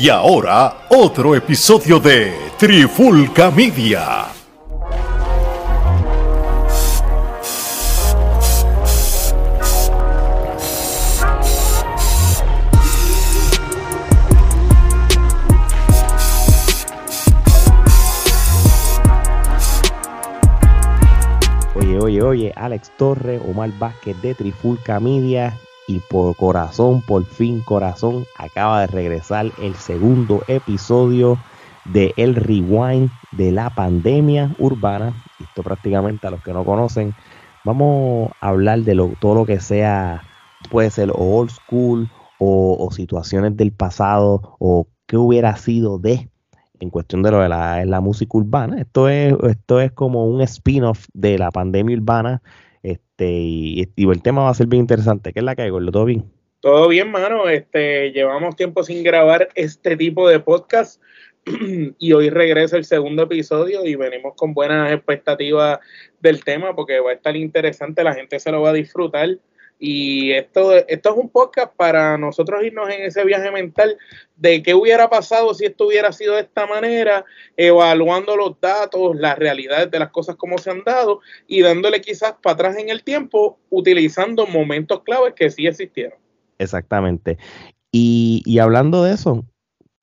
Y ahora, otro episodio de Trifulca Media. Oye, oye, oye, Alex Torres, Omar Vázquez de Trifulca Media y por corazón, por fin corazón, acaba de regresar el segundo episodio de El Rewind de la pandemia urbana. Esto prácticamente a los que no conocen, vamos a hablar de lo, todo lo que sea, puede ser old school o, situaciones del pasado o qué hubiera sido de en cuestión de lo de la, la música urbana. Esto es, esto es como un spin-off de la pandemia urbana este, y, el tema va a ser bien interesante. ¿Qué es la que hay, Gordo? ¿Todo bien? Todo bien, mano. Este, llevamos tiempo sin grabar este tipo de podcast y hoy regresa el segundo episodio y venimos con buenas expectativas del tema porque va a estar interesante, la gente se lo va a disfrutar. Y esto, esto es un podcast para nosotros irnos en ese viaje mental de qué hubiera pasado si esto hubiera sido de esta manera, evaluando los datos, las realidades de las cosas como se han dado y dándole quizás para atrás en el tiempo, utilizando momentos claves que sí existieron. Exactamente. Y, y hablando de eso,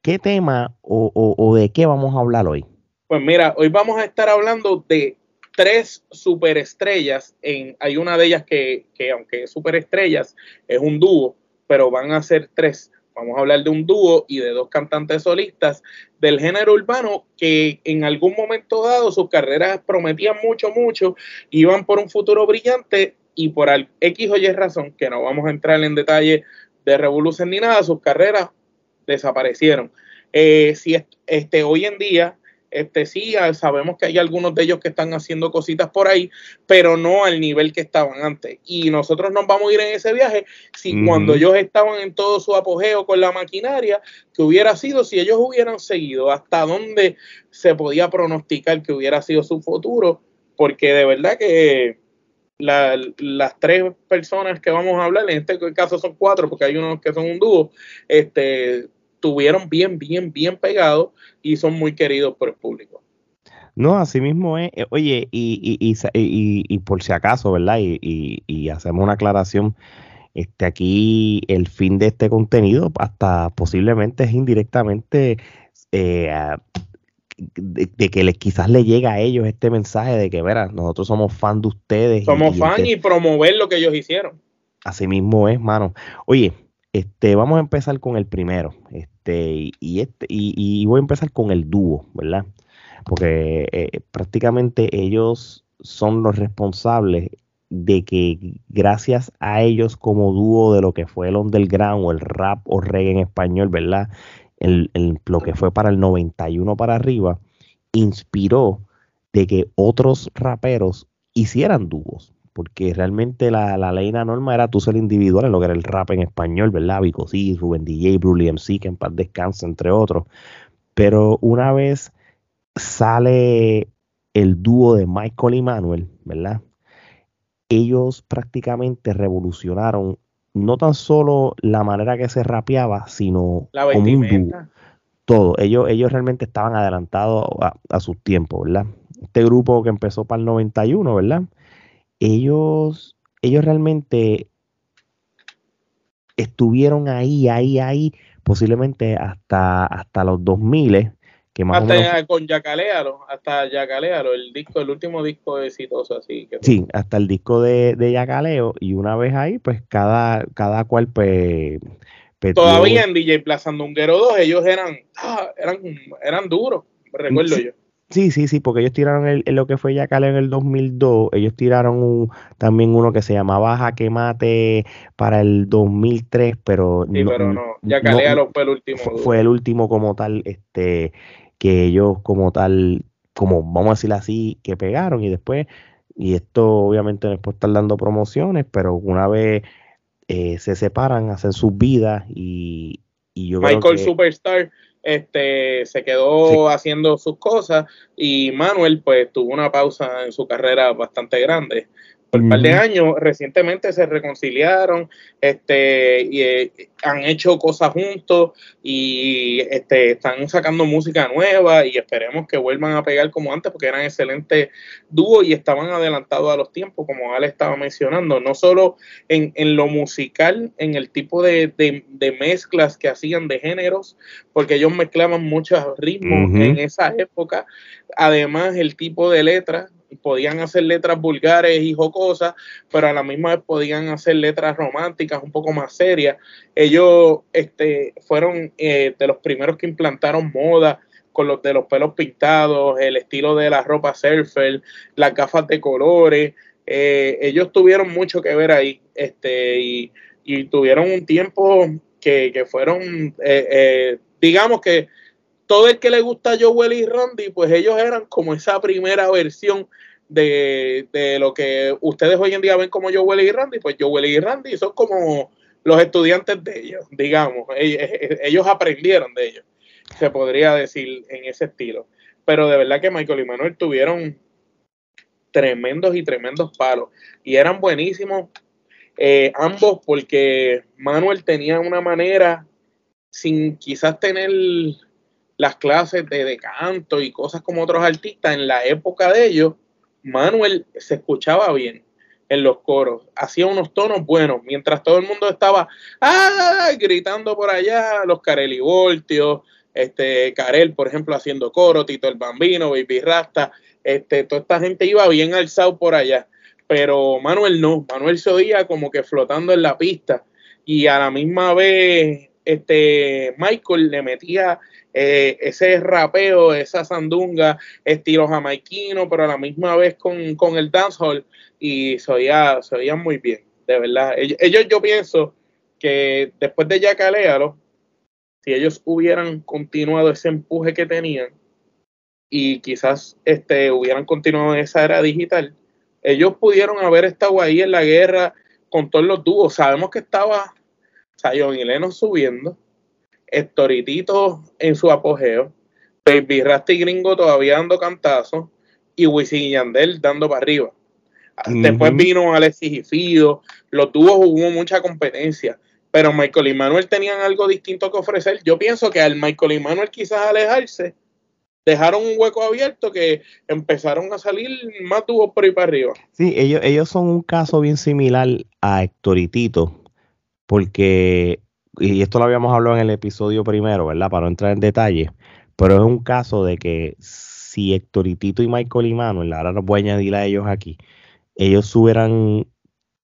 ¿qué tema o, o, o de qué vamos a hablar hoy? Pues mira, hoy vamos a estar hablando de tres superestrellas. En, hay una de ellas que, que, aunque es superestrellas, es un dúo, pero van a ser tres. Vamos a hablar de un dúo y de dos cantantes solistas del género urbano que en algún momento dado sus carreras prometían mucho, mucho, iban por un futuro brillante y por X o Y razón, que no vamos a entrar en detalle de revolución ni nada, sus carreras desaparecieron. Eh, si este, hoy en día este, sí, sabemos que hay algunos de ellos que están haciendo cositas por ahí, pero no al nivel que estaban antes. Y nosotros nos vamos a ir en ese viaje si mm. cuando ellos estaban en todo su apogeo con la maquinaria, que hubiera sido si ellos hubieran seguido, hasta dónde se podía pronosticar que hubiera sido su futuro, porque de verdad que la, las tres personas que vamos a hablar, en este caso son cuatro, porque hay unos que son un dúo, este, estuvieron bien, bien, bien pegados y son muy queridos por el público. No, así mismo es. Eh, oye, y, y, y, y por si acaso, ¿verdad? Y, hacemos una aclaración. Este, aquí el fin de este contenido hasta posiblemente es indirectamente eh, de, que les, quizás le llega a ellos este mensaje de que, verás, nosotros somos fan de ustedes. Somos fan este y promover lo que ellos hicieron. Así mismo es, mano. Oye, este, vamos a empezar con el primero. Este, y, este, y, voy a empezar con el dúo, ¿verdad? Porque eh, prácticamente ellos son los responsables de que gracias a ellos como dúo de lo que fue el underground o el rap o reggae en español, ¿verdad? Lo que fue para el 91 para arriba, inspiró de que otros raperos hicieran dúos porque realmente la, la ley, la norma era tú ser individual en lo que era el rap en español, ¿verdad? Vico sí, Rubén DJ, Brully MC, que en paz descanse, entre otros. Pero una vez sale el dúo de Michael y Manuel, ¿verdad? Ellos prácticamente revolucionaron no tan solo la manera que se rapeaba, sino la como un dúo. Todo. Ellos, ellos realmente estaban adelantados a, a sus tiempos, ¿verdad? Este grupo que empezó para el 91, ¿verdad? Ellos, ellos realmente estuvieron ahí, ahí, ahí, posiblemente hasta, hasta los 2000, que más hasta o menos, con Yacalealo, hasta Yacalealo, el disco, el último disco exitoso así. Que sí, hasta el disco de, de Yacaleo, y una vez ahí, pues cada, cada cual, pues... Todavía en DJ Plaza Sandunguero 2, ellos eran, ah, eran, eran duros, recuerdo sí, yo. Sí, sí, sí, porque ellos tiraron el, lo que fue Yacaleo en el 2002, ellos tiraron un, también uno que se llamaba Jaque Mate para el 2003, pero sí, no, pero no, Yacaleo no, fue el último. Fue, fue, el último como tal, este, que ellos como tal, como vamos a decir así, que pegaron y después, y esto obviamente no es por estar dando promociones, pero una vez eh, se separan, hacen sus vidas y, y yo Michael creo que, Superstar este, se quedó sí. haciendo sus cosas y Manuel pues tuvo una pausa en su carrera bastante grande. Por un par de años, recientemente se reconciliaron, este, y eh, han hecho cosas juntos y este, están sacando música nueva y esperemos que vuelvan a pegar como antes porque eran excelentes dúos y estaban adelantados a los tiempos, como Ale estaba mencionando, no solo en, en lo musical, en el tipo de, de, mezclas que hacían de géneros, porque ellos mezclaban muchos ritmos en esa época, además el tipo de letras podían hacer letras vulgares y jocosas, pero a la misma vez podían hacer letras románticas un poco más serias. Ellos este, fueron eh, de los primeros que implantaron moda con los de los pelos pintados, el estilo de la ropa surfer, las gafas de colores. Eh, ellos tuvieron mucho que ver ahí este, y, tuvieron un tiempo que, fueron, eh, digamos que todo el que le gusta a Joel y Randy, pues ellos eran como esa primera versión de, lo que ustedes hoy en día ven como Joel y Randy, pues Joel y Randy son como los estudiantes de ellos, digamos, ellos, aprendieron de ellos, se podría decir en ese estilo. Pero de verdad que Michael y Manuel tuvieron tremendos y tremendos palos y eran buenísimos eh, ambos porque Manuel tenía una manera sin quizás tener las clases de, canto y cosas como otros artistas en la época de ellos, Manuel se escuchaba bien en los coros, hacía unos tonos buenos, mientras todo el mundo estaba ¡ah! gritando por allá, los Carelli Voltios, este, Carel, por ejemplo, haciendo coro, Tito el Bambino, Baby Rasta, este, toda esta gente iba bien alzado por allá, pero Manuel no, Manuel se oía como que flotando en la pista y a la misma vez este, Michael le metía eh, ese rapeo, esa sandunga, estilo jamaiquino, pero a la misma vez con, el dancehall y se oían muy bien, de verdad. Ellos, yo pienso que después de Yacaléalo, si ellos hubieran continuado ese empuje que tenían y quizás este, hubieran continuado en esa era digital, ellos pudieron haber estado ahí en la guerra con todos los dúos. Sabemos que estaba Sayon y Leno subiendo, Estoritito en su apogeo, Baby Rasty Gringo todavía dando cantazos y Wisin y Yandel dando para arriba. Después vino Alexis y Fido, los dúos hubo mucha competencia, pero Michael y Manuel tenían algo distinto que ofrecer. Yo pienso que al Michael y Manuel quizás alejarse, dejaron un hueco abierto que empezaron a salir más dúos por ahí para arriba. Sí, ellos, ellos son un caso bien similar a Héctoritito, porque y esto lo habíamos hablado en el episodio primero, ¿verdad? Para no entrar en detalle, pero es un caso de que si Héctoritito y Michael y Manuel, ahora los voy a añadir a ellos aquí, ellos hubieran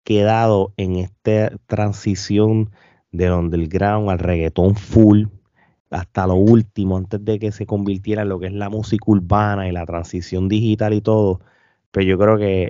quedado en esta transición de donde el ground al reggaetón full hasta lo último, antes de que se convirtiera en lo que es la música urbana y la transición digital y todo, pero pues yo creo que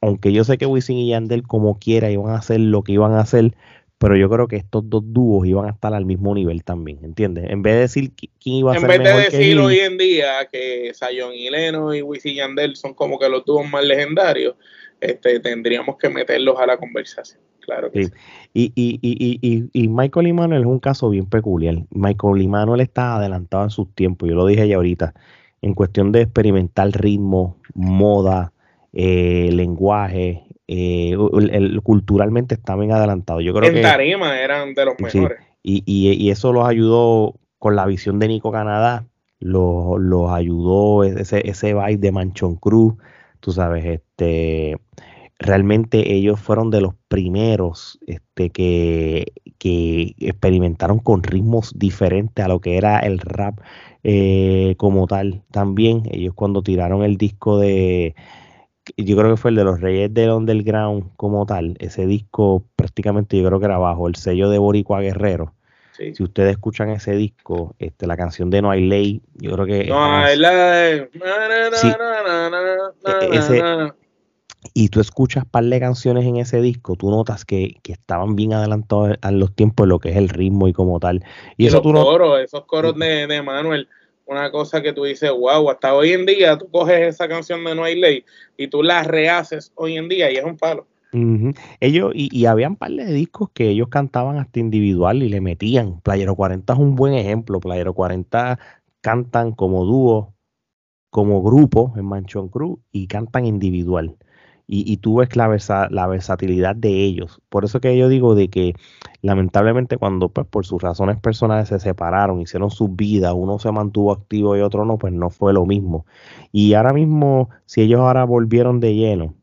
aunque yo sé que Wisin y Yandel como quiera iban a hacer lo que iban a hacer, pero yo creo que estos dos dúos iban a estar al mismo nivel también, ¿entiendes? En vez de decir quién iba a en ser En vez de decir hoy en día que Sayon y Leno y Wisin y Yandel son como que los dúos más legendarios, este, tendríamos que meterlos a la conversación. Claro que sí. Y, y, y, y, Michael y Manuel es un caso bien peculiar. Michael y Manuel está adelantado en sus tiempos, yo lo dije ya ahorita, en cuestión de experimentar ritmo, moda, eh, lenguaje, eh, el, culturalmente está bien adelantado. Yo creo en Tarima eran de los mejores. y, y, eso los ayudó con la visión de Nico Canadá, los, los ayudó ese, ese vibe de Manchon Cruz, tú sabes, este realmente ellos fueron de los primeros este, que, que experimentaron con ritmos diferentes a lo que era el rap eh, como tal. También ellos cuando tiraron el disco de yo creo que fue el de los Reyes del Underground como tal, ese disco prácticamente yo creo que era bajo el sello de Boricua Guerrero. Si ustedes escuchan ese disco, este, la canción de No hay ley, yo creo que... No hay ley. y tú escuchas par de canciones en ese disco, tú notas que, estaban bien adelantados a los tiempos de lo que es el ritmo y como tal. Y, eso tú coros, esos coros de, de Manuel una cosa que tú dices, wow, hasta hoy en día tú coges esa canción de No hay ley y tú la rehaces hoy en día y es un palo. Ellos, y, y había un par de discos que ellos cantaban hasta individual y le metían. Playero 40 es un buen ejemplo. Playero 40 cantan como dúo, como grupo en Manchón Cruz y cantan individual. Y, tú ves la, la versatilidad de ellos. Por eso que yo digo de que lamentablemente cuando pues por sus razones personales se separaron, hicieron su vida, uno se mantuvo activo y otro no, pues no fue lo mismo. Y ahora mismo, si ellos ahora volvieron de lleno,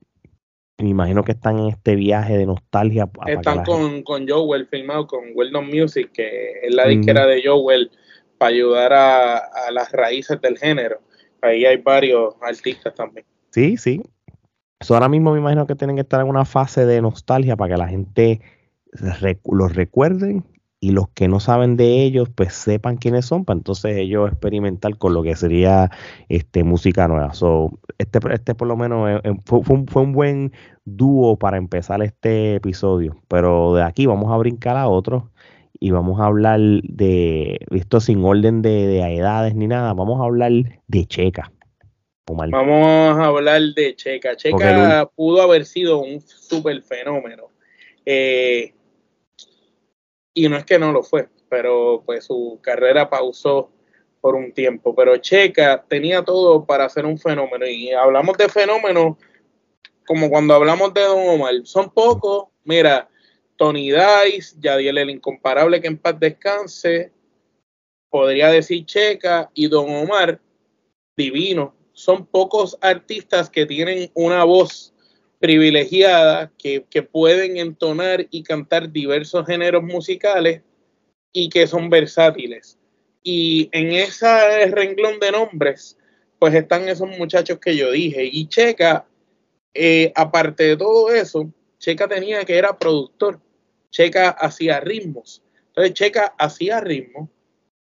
me imagino que están en este viaje de nostalgia. Están con, con Joel filmado con Weldon Music, que es la disquera de Joel, para ayudar a, a las raíces del género. Ahí hay varios artistas también. Sí, sí, ahora mismo me imagino que tienen que estar en una fase de nostalgia para que la gente los recuerden y los que no saben de ellos pues sepan quiénes son para entonces ellos experimentar con lo que sería este música nueva. este, este por lo menos eh, eh, fue, un, buen dúo para empezar este episodio, pero de aquí vamos a brincar a otro y vamos a hablar de esto sin orden de, de edades ni nada, vamos a hablar de Checa. Vamos a hablar de Checa. Checa pudo haber sido un super fenómeno. Eh, y no es que no lo fue, pero pues su carrera pausó por un tiempo. Pero Checa tenía todo para ser un fenómeno. Y hablamos de fenómenos como cuando hablamos de Don Omar. Son pocos. Mira, Tony Dice, Yadiel el Incomparable, que en paz descanse. Podría decir Checa y Don Omar, divino son pocos artistas que tienen una voz privilegiada, que, pueden entonar y cantar diversos géneros musicales y que son versátiles. Y en ese renglón de nombres, pues están esos muchachos que yo dije. Y Checa, eh, aparte de todo eso, Checa tenía que era productor. Checa hacía ritmos. Entonces Checa hacía ritmos,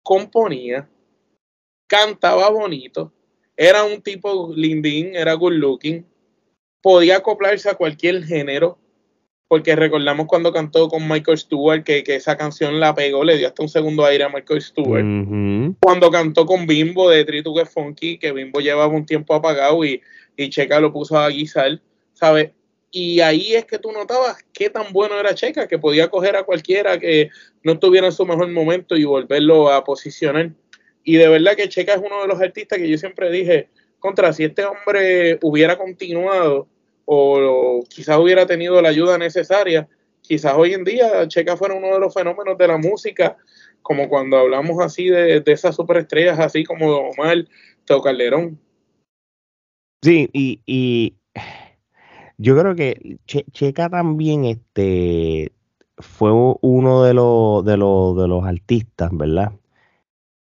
componía, cantaba bonito era un tipo lindín, era good looking, podía acoplarse a cualquier género, porque recordamos cuando cantó con Michael Stewart, que, esa canción la pegó, le dio hasta un segundo aire a Michael Stewart. Cuando cantó con Bimbo de Tritu que Funky, que Bimbo llevaba un tiempo apagado y, y Checa lo puso a guisar, ¿sabes? Y ahí es que tú notabas qué tan bueno era Checa, que podía coger a cualquiera que no estuviera en su mejor momento y volverlo a posicionar. Y de verdad que Checa es uno de los artistas que yo siempre dije, contra, si este hombre hubiera continuado o, quizás hubiera tenido la ayuda necesaria, quizás hoy en día Checa fuera uno de los fenómenos de la música, como cuando hablamos así de, esas superestrellas, así como Omar, Teo Calderón. Sí, y, yo creo que Checa también este, fue uno de los, de los, de los artistas, ¿verdad?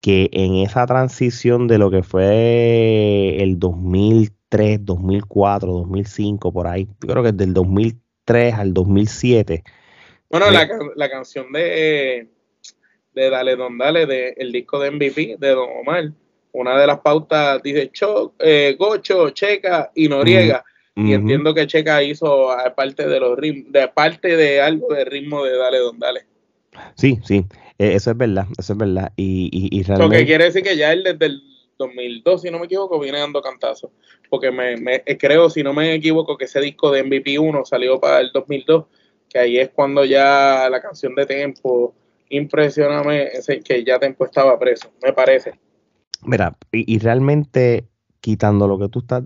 Que en esa transición de lo que fue el 2003, 2004, 2005, por ahí, yo creo que del 2003 al 2007. Bueno, la, la, canción de, de Dale Don Dale, de, el disco de MVP de Don Omar, una de las pautas dice Cho, eh, Gocho, Checa y Noriega. Y entiendo que Checa hizo parte de los de parte de algo de ritmo de Dale Don Dale. Sí, sí. Eh, eso es verdad, eso es verdad. Y, y, realmente... Lo que quiere decir que ya él desde el 2002, si no me equivoco, viene dando cantazos. Porque me, me, eh, creo, si no me equivoco, que ese disco de MVP 1 salió para el 2002, que ahí es cuando ya la canción de Tempo, impresioname, que ya Tempo estaba preso, me parece. Mira, y, realmente quitando lo que tú estás,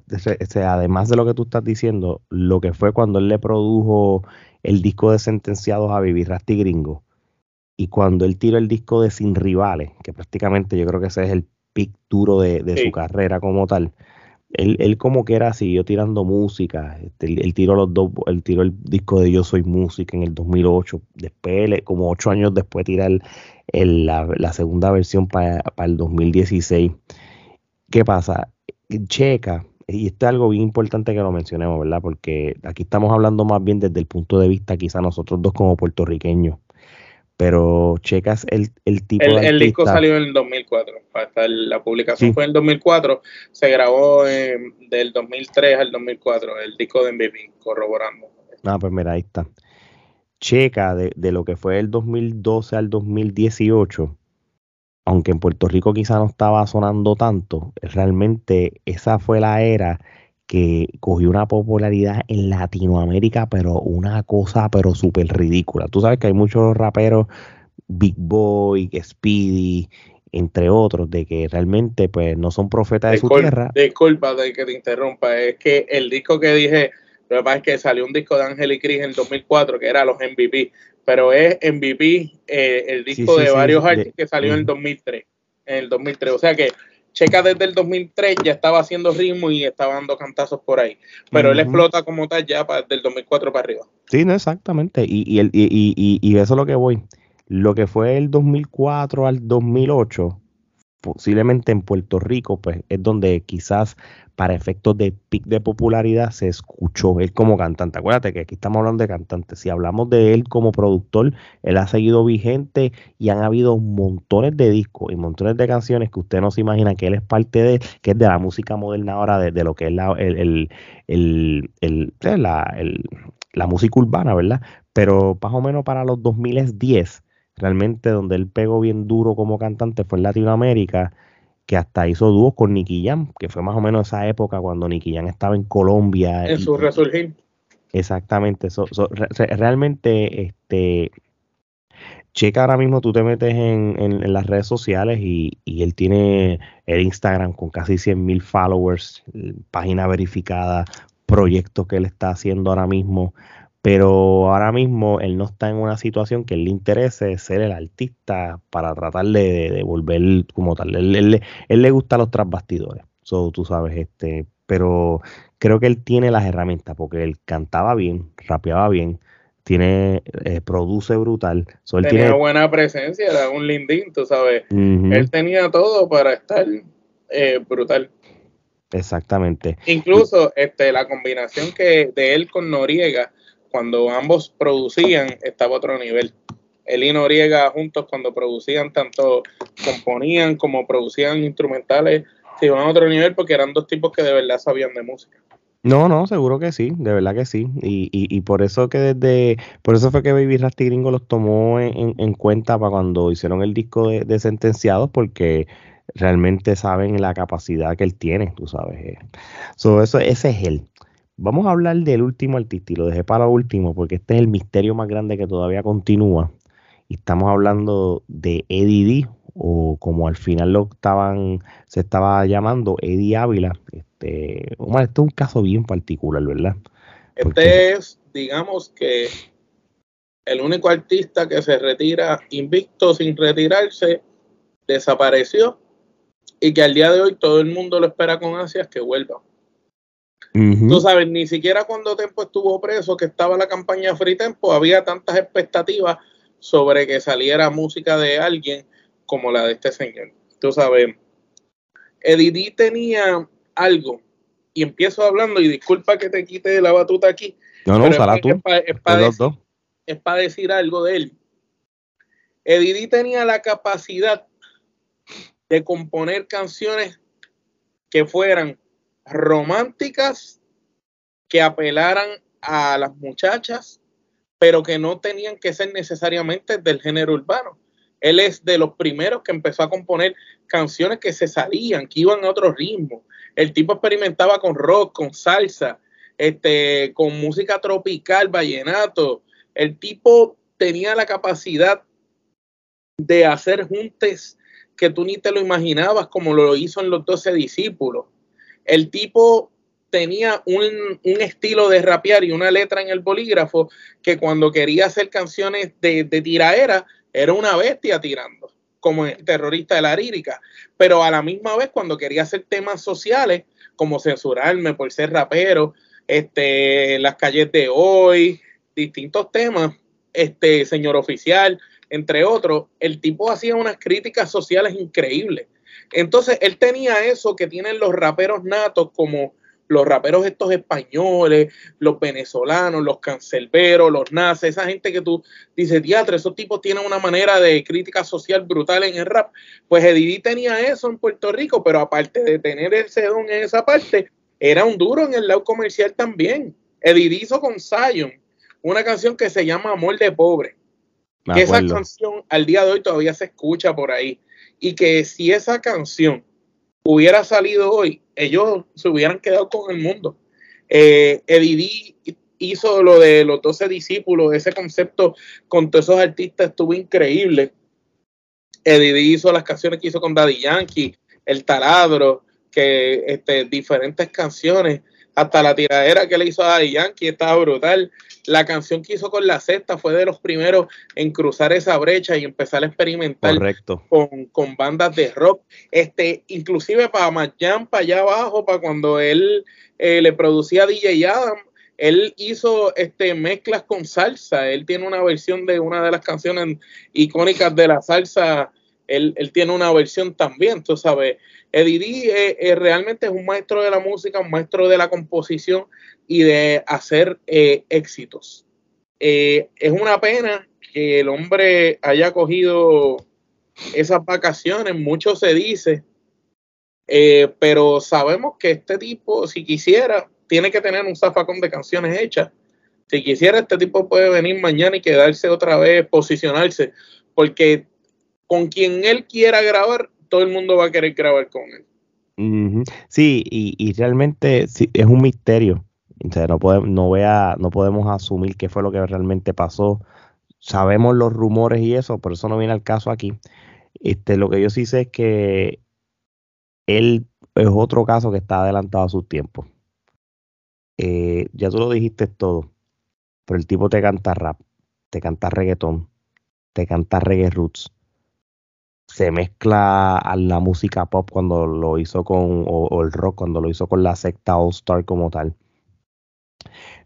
además de lo que tú estás diciendo, lo que fue cuando él le produjo el disco de Sentenciados a Vivir Rasti Gringo, y cuando él tiró el disco de Sin Rivales, que prácticamente yo creo que ese es el pic duro de, su carrera como tal, él, él, como que era, siguió tirando música. Este, él, tiró los dos, él tiró el disco de Yo Soy Música en el 2008. Después, como ocho años después, tira el, la, segunda versión para el 2016. ¿Qué pasa? Checa, y esto es algo bien importante que lo mencionemos, ¿verdad? Porque aquí estamos hablando más bien desde el punto de vista quizá nosotros dos como puertorriqueños pero checas el, el tipo el, de El disco salió en el 2004, hasta la publicación fue en el 2004, se grabó del 2003 al 2004, el disco de MVP, corroborando. Ah, pues mira, ahí está. Checa de, de lo que fue el 2012 al 2018, aunque en Puerto Rico quizá no estaba sonando tanto, realmente esa fue la era que cogió una popularidad en Latinoamérica, pero una cosa, pero súper ridícula. Tú sabes que hay muchos raperos, Big Boy, Speedy, entre otros, de que realmente pues no son profetas de su tierra. Disculpa de que te interrumpa, es que el disco que dije Lo que pasa es que salió un disco de Ángel y Cris en el 2004 que era los MVP, pero es MVP eh, el disco de varios artistas que salió en el 2003. En el 2003. O sea que Checa desde el 2003 ya estaba haciendo ritmo y estaba dando cantazos por ahí. Pero él explota como tal ya para, del 2004 para arriba. Sí, no, exactamente. Y, y, y, y eso es lo que voy. Lo que fue el 2004 al 2008 posiblemente en Puerto Rico, pues es donde quizás para efectos de pic de popularidad se escuchó él como cantante. Acuérdate que aquí estamos hablando de cantante. Si hablamos de él como productor, él ha seguido vigente y han habido montones de discos y montones de canciones que usted no se imagina que él es parte de, que es de la música moderna ahora, de, lo que es la, el, el, el, la, la música urbana, ¿verdad? Pero más o menos para los 2010 realmente donde él pegó bien duro como cantante fue en Latinoamérica, que hasta hizo dúos con Nicky Jam, que fue más o menos esa época cuando Nicky Jam estaba en Colombia. En su resurgir. Exactamente, realmente, este, checa ahora mismo, tú te metes en, las redes sociales y, y, él tiene el Instagram con casi 100 mil followers, página verificada, proyectos que él está haciendo ahora mismo pero ahora mismo él no está en una situación que él le interese ser el artista para tratar de, de volver como tal. Él, él, le gusta los trasbastidores, so, tú sabes, este, pero creo que él tiene las herramientas porque él cantaba bien, rapeaba bien, tiene, eh, produce brutal. tenía buena presencia, era un lindín, tú sabes. Él tenía todo para estar eh, brutal. Exactamente. Incluso este, la combinación que de él con Noriega cuando ambos producían estaba otro nivel. Él y Noriega juntos cuando producían, tanto componían como producían instrumentales, se iban a otro nivel porque eran dos tipos que de verdad sabían de música. No, no, seguro que sí, de verdad que sí. Y, y, y por eso que desde, por eso fue que Baby Rasty Gringo los tomó en, en, cuenta para cuando hicieron el disco de, de, Sentenciados, porque realmente saben la capacidad que él tiene, tú sabes. Eh. So, eso, ese es él. Vamos a hablar del último artista y lo dejé para lo último porque este es el misterio más grande que todavía continúa. Y estamos hablando de Eddie D, o como al final lo estaban, se estaba llamando Eddie Ávila. Este, este es un caso bien particular, ¿verdad? Este es, digamos que, el único artista que se retira invicto sin retirarse, desapareció y que al día de hoy todo el mundo lo espera con ansias que vuelva. Tú sabes, ni siquiera cuando Tempo estuvo preso, que estaba la campaña Free Tempo, había tantas expectativas sobre que saliera música de alguien como la de este señor. Tú sabes, Eddie tenía algo, y empiezo hablando, y disculpa que te quite la batuta aquí. No, no, ojalá tú. Es para decir, algo de él. Eddie tenía la capacidad de componer canciones que fueran románticas que apelaran a las muchachas, pero que no tenían que ser necesariamente del género urbano. Él es de los primeros que empezó a componer canciones que se salían, que iban a otro ritmo. El tipo experimentaba con rock, con salsa, este, con música tropical, vallenato. El tipo tenía la capacidad de hacer juntes que tú ni te lo imaginabas, como lo hizo en los doce discípulos el tipo tenía un, estilo de rapear y una letra en el bolígrafo que cuando quería hacer canciones de, de tiraera era una bestia tirando, como el terrorista de la lírica. Pero a la misma vez, cuando quería hacer temas sociales, como censurarme por ser rapero, este, las calles de hoy, distintos temas, este, señor oficial, entre otros, el tipo hacía unas críticas sociales increíbles. Entonces, él tenía eso que tienen los raperos natos, como los raperos estos españoles, los venezolanos, los cancelberos, los nazis, esa gente que tú dices, teatro, esos tipos tienen una manera de crítica social brutal en el rap. Pues Eddie tenía eso en Puerto Rico, pero aparte de tener ese don en esa parte, era un duro en el lado comercial también. Eddie hizo con Zion una canción que se llama Amor de Pobre. que esa canción al día de hoy todavía se escucha por ahí y que si esa canción hubiera salido hoy, ellos se hubieran quedado con el mundo. Eh, hizo lo de los 12 discípulos, ese concepto con todos esos artistas estuvo increíble. Eddie hizo las canciones que hizo con Daddy Yankee, El Taladro, que este, diferentes canciones. hasta la tiradera que le hizo a Yankee estaba brutal. La canción que hizo con la sexta fue de los primeros en cruzar esa brecha y empezar a experimentar Con, bandas de rock. Este, inclusive para Mayan, para allá abajo, para cuando él eh, le producía a DJ Adam, él hizo este, mezclas con salsa. Él tiene una versión de una de las canciones icónicas de la salsa. Él, tiene una versión también, tú sabes. Eddie eh, eh, realmente es un maestro de la música, un maestro de la composición y de hacer eh, éxitos. es una pena que el hombre haya cogido esas vacaciones, mucho se dice, pero sabemos que este tipo, si quisiera, tiene que tener un zafacón de canciones hechas. Si quisiera, este tipo puede venir mañana y quedarse otra vez, posicionarse, porque con quien él quiera grabar, todo el mundo va a querer grabar con él. Sí, y, realmente es un misterio. no, podemos, no, podemos asumir qué fue lo que realmente pasó. Sabemos los rumores y eso, por eso no viene al caso aquí. Este, lo que yo sí sé es que él es otro caso que está adelantado a su tiempo. Eh, ya tú lo dijiste todo, pero el tipo te canta rap, te canta reggaetón, te canta reggae roots, se mezcla a la música pop cuando lo hizo con, o, el rock cuando lo hizo con la secta All Star como tal.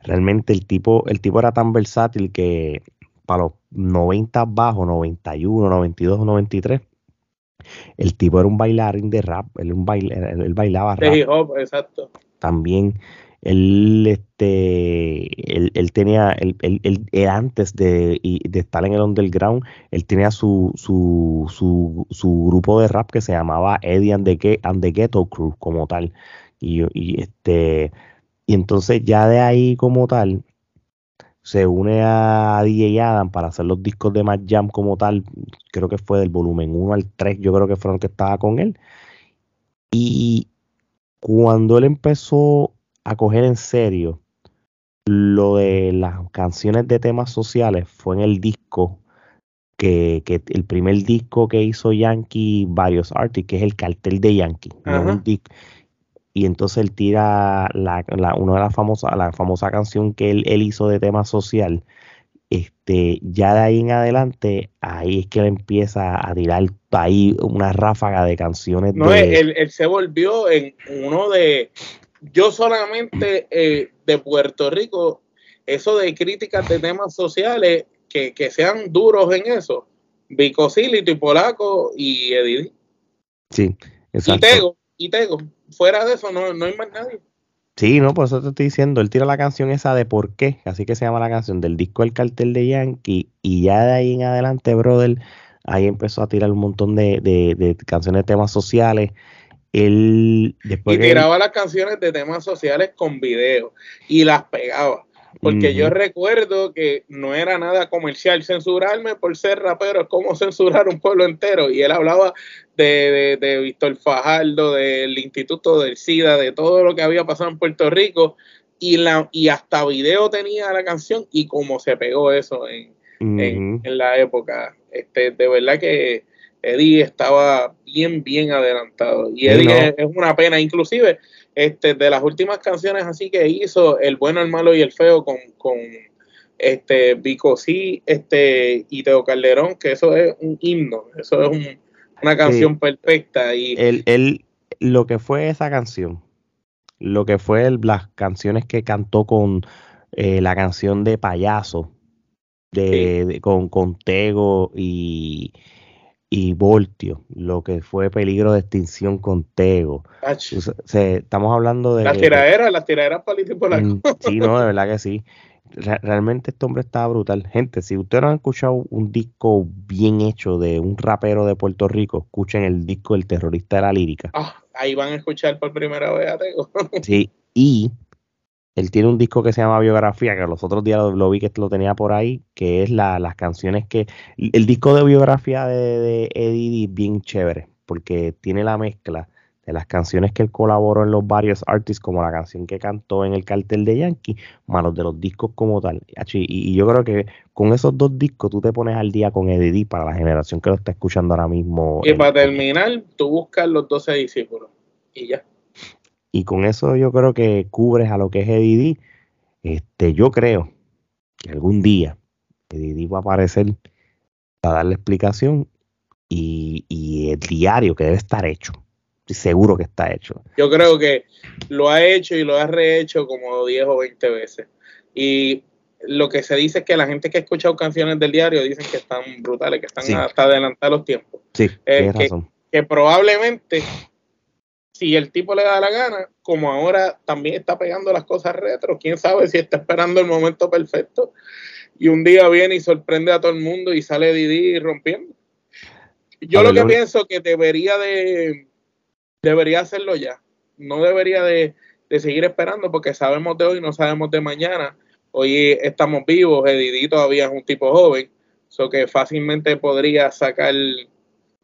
Realmente el tipo, el tipo era tan versátil que para los 90 bajos, 91, 92, 93, el tipo era un bailarín de rap, él, un él bailaba rap. exacto. También él, este, él, tenía, él, él, antes de, de, estar en el underground, él tenía su, su, su, su, grupo de rap que se llamaba Eddie and the, and the Ghetto Crew como tal. Y, y, este, y entonces ya de ahí como tal, se une a DJ Adam para hacer los discos de Mad Jam como tal, creo que fue del volumen 1 al 3, yo creo que fueron que estaba con él. Y cuando él empezó a coger en serio lo de las canciones de temas sociales fue en el disco que, el primer disco que hizo Yankee, varios artists, que es el cartel de Yankee. y entonces él tira la, una de las famosas, la famosa canción que él, hizo de tema social. Este, ya de ahí en adelante, ahí es que él empieza a tirar ahí una ráfaga de canciones. No, él, se volvió en uno de, yo solamente eh, de Puerto Rico, eso de críticas de temas sociales que, sean duros en eso, Vicosílito y Polaco y Edith. Sí, exacto. Y Tego, y Tego. Fuera de eso no, no hay más nadie. Sí, no, por eso te estoy diciendo, él tira la canción esa de por qué, así que se llama la canción del disco El Cartel de Yankee, y ya de ahí en adelante, brother, ahí empezó a tirar un montón de, de, de canciones de temas sociales, él después y tiraba las canciones de temas sociales con video y las pegaba. Porque yo recuerdo que no era nada comercial. Censurarme por ser rapero es como censurar un pueblo entero. Y él hablaba de, de, de Víctor Fajardo, del Instituto del SIDA, de todo lo que había pasado en Puerto Rico. Y, la, y hasta video tenía la canción y cómo se pegó eso en, en, en la época. Este, de verdad que Eddie estaba bien, bien adelantado. Y Eddie es, una pena. Inclusive, este, de las últimas canciones así que hizo, El bueno, el malo y el feo con, con este Vico sí, este, y Teo Calderón, que eso es un himno, eso es una canción perfecta. Y él, lo que fue esa canción, lo que fue las canciones que cantó con eh, la canción de payaso, de, con, con Tego y y Voltio, lo que fue peligro de extinción con Tego. estamos hablando de... Las tiraderas, las tiraderas para mm, Sí, no, de verdad que sí. realmente este hombre estaba brutal. Gente, si ustedes no han escuchado un disco bien hecho de un rapero de Puerto Rico, escuchen el disco El terrorista de la lírica. Ah, ahí van a escuchar por primera vez a Tego. sí, y él tiene un disco que se llama Biografía, que los otros días lo, vi que lo tenía por ahí, que es la, las canciones que... El disco de biografía de, de Eddie bien chévere, porque tiene la mezcla de las canciones que él colaboró en los varios artists, como la canción que cantó en el cartel de Yankee, más de los discos como tal. Y, yo creo que con esos dos discos tú te pones al día con Eddie para la generación que lo está escuchando ahora mismo. Y para terminar, tú buscas los 12 discípulos y ya. Y con eso yo creo que cubres a lo que es Eddie Este, yo creo que algún día Eddie va a aparecer para darle explicación y, y el diario que debe estar hecho. Estoy seguro que está hecho. Yo creo que lo ha hecho y lo ha rehecho como 10 o 20 veces. Y lo que se dice es que la gente que ha escuchado canciones del diario dicen que están brutales, que están hasta adelantados los tiempos. Sí, eh, que, que probablemente, si el tipo le da la gana, como ahora también está pegando las cosas retro, quién sabe si está esperando el momento perfecto y un día viene y sorprende a todo el mundo y sale Didi rompiendo. Yo lo que pienso que debería de debería hacerlo ya. No debería de, de seguir esperando porque sabemos de hoy, no sabemos de mañana Hoy estamos vivos, Edidi todavía es un tipo joven, so que fácilmente podría sacar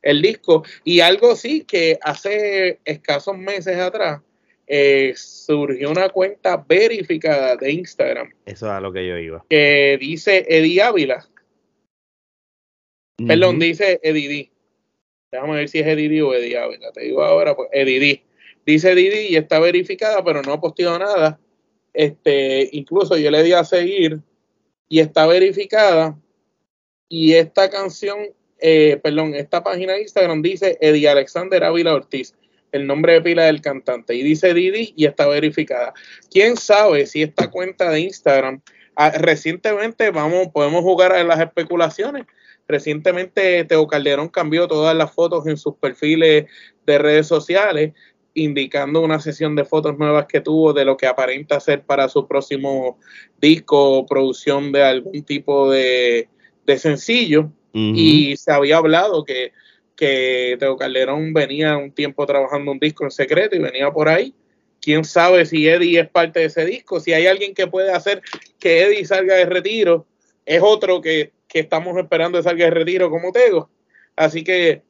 el, disco. Y algo sí que hace escasos meses atrás eh, surgió una cuenta verificada de Instagram. Eso es a lo que yo iba. Que dice Eddie Ávila. Perdón, dice Eddie Déjame ver si es Eddie o Eddie Ávila. Te digo ahora, pues Eddie Dice Eddie y está verificada, pero no ha posteado nada. Este, incluso yo le di a seguir y está verificada. Y esta canción, eh, perdón, esta página de Instagram dice Eddie Alexander Ávila Ortiz, el nombre de pila del cantante. Y dice Didi y está verificada. ¿Quién sabe si esta cuenta de Instagram, ah, recientemente, vamos, podemos jugar a las especulaciones? Recientemente Teo Calderón cambió todas las fotos en sus perfiles de redes sociales indicando una sesión de fotos nuevas que tuvo de lo que aparenta ser para su próximo disco o producción de algún tipo de, sencillo. Y se había hablado que, que Teo Calderón venía un tiempo trabajando un disco en secreto y venía por ahí. Quién sabe si Eddie es parte de ese disco. Si hay alguien que puede hacer que Eddie salga de retiro, es otro que, que estamos esperando que salga de retiro como Tego. Así que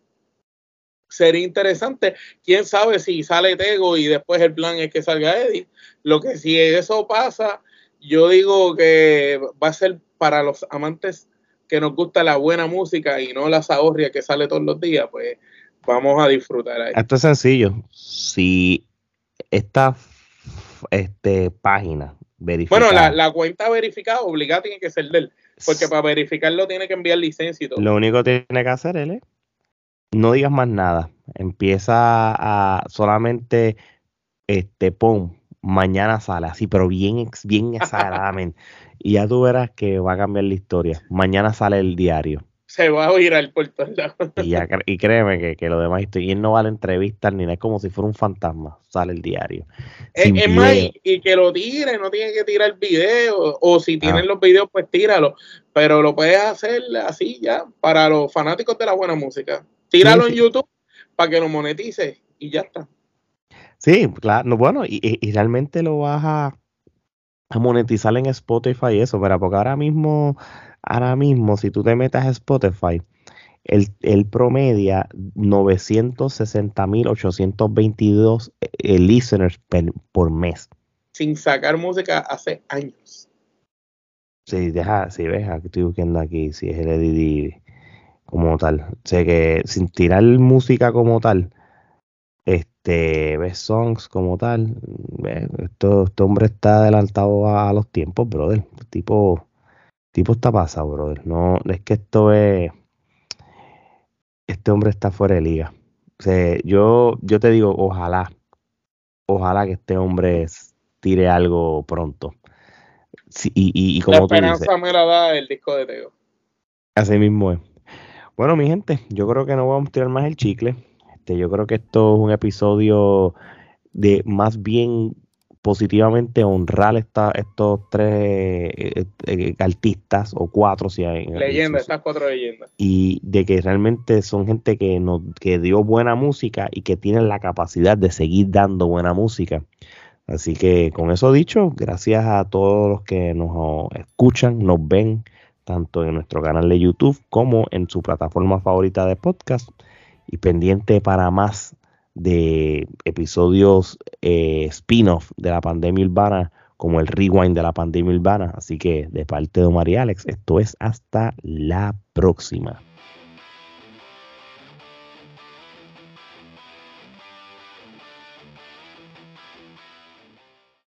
sería interesante. Quién sabe si sale Tego y después el plan es que salga Eddie. Lo que si eso pasa, yo digo que va a ser para los amantes que nos gusta la buena música y no la zahorria que sale todos los días, pues vamos a disfrutar ahí. Esto es sencillo. Si esta este, página verificada. Bueno, la, cuenta verificada obligada tiene que ser de él, porque para verificarlo tiene que enviar licencia y todo. Lo único que tiene que hacer él es no digas más nada. Empieza a solamente este pon mañana sale así, pero bien bien exageradamente. y ya tú verás que va a cambiar la historia. Mañana sale el diario. Se va a oír al puerto. y, y créeme que, que lo demás y él no va a entrevistar ni nada, es como si fuera un fantasma, sale el diario. Es, más, y, que lo tire, no tiene que tirar video, o si tienen ah. los videos, pues tíralo, pero lo puedes hacer así ya, para los fanáticos de la buena música. Tíralo en YouTube para que lo monetice y ya está. Sí, claro, bueno, y, realmente lo vas a, monetizar en Spotify y eso, pero porque ahora mismo, ahora mismo, si tú te metas a Spotify, el, el promedia 960.822 eh, eh, listeners por mes. Sin sacar música hace años. Sí, deja, si ves, aquí estoy buscando aquí, si es el Eddie como tal. sé que sin tirar música como tal, este, ves songs como tal, esto, este hombre está adelantado a, los tiempos, brother. El tipo, tipo está pasado, brother. No, es que esto es, este hombre está fuera de liga. O sea, yo, yo te digo, ojalá, ojalá que este hombre tire algo pronto. y, y, como la esperanza me la da el disco de Teo. Así mismo es. Bueno, mi gente, yo creo que no vamos a tirar más el chicle. Este, yo creo que esto es un episodio de más bien positivamente honrar esta, estos tres eh, eh, artistas o cuatro si hay leyendas estas cuatro leyendas. Y de que realmente son gente que nos que dio buena música y que tienen la capacidad de seguir dando buena música. Así que con eso dicho gracias a todos los que nos escuchan nos ven tanto en nuestro canal de YouTube como en su plataforma favorita de podcast y pendiente para más de episodios eh, spin-off de la pandemia urbana como el rewind de la pandemia urbana. Así que de parte de María Alex, esto es hasta la próxima.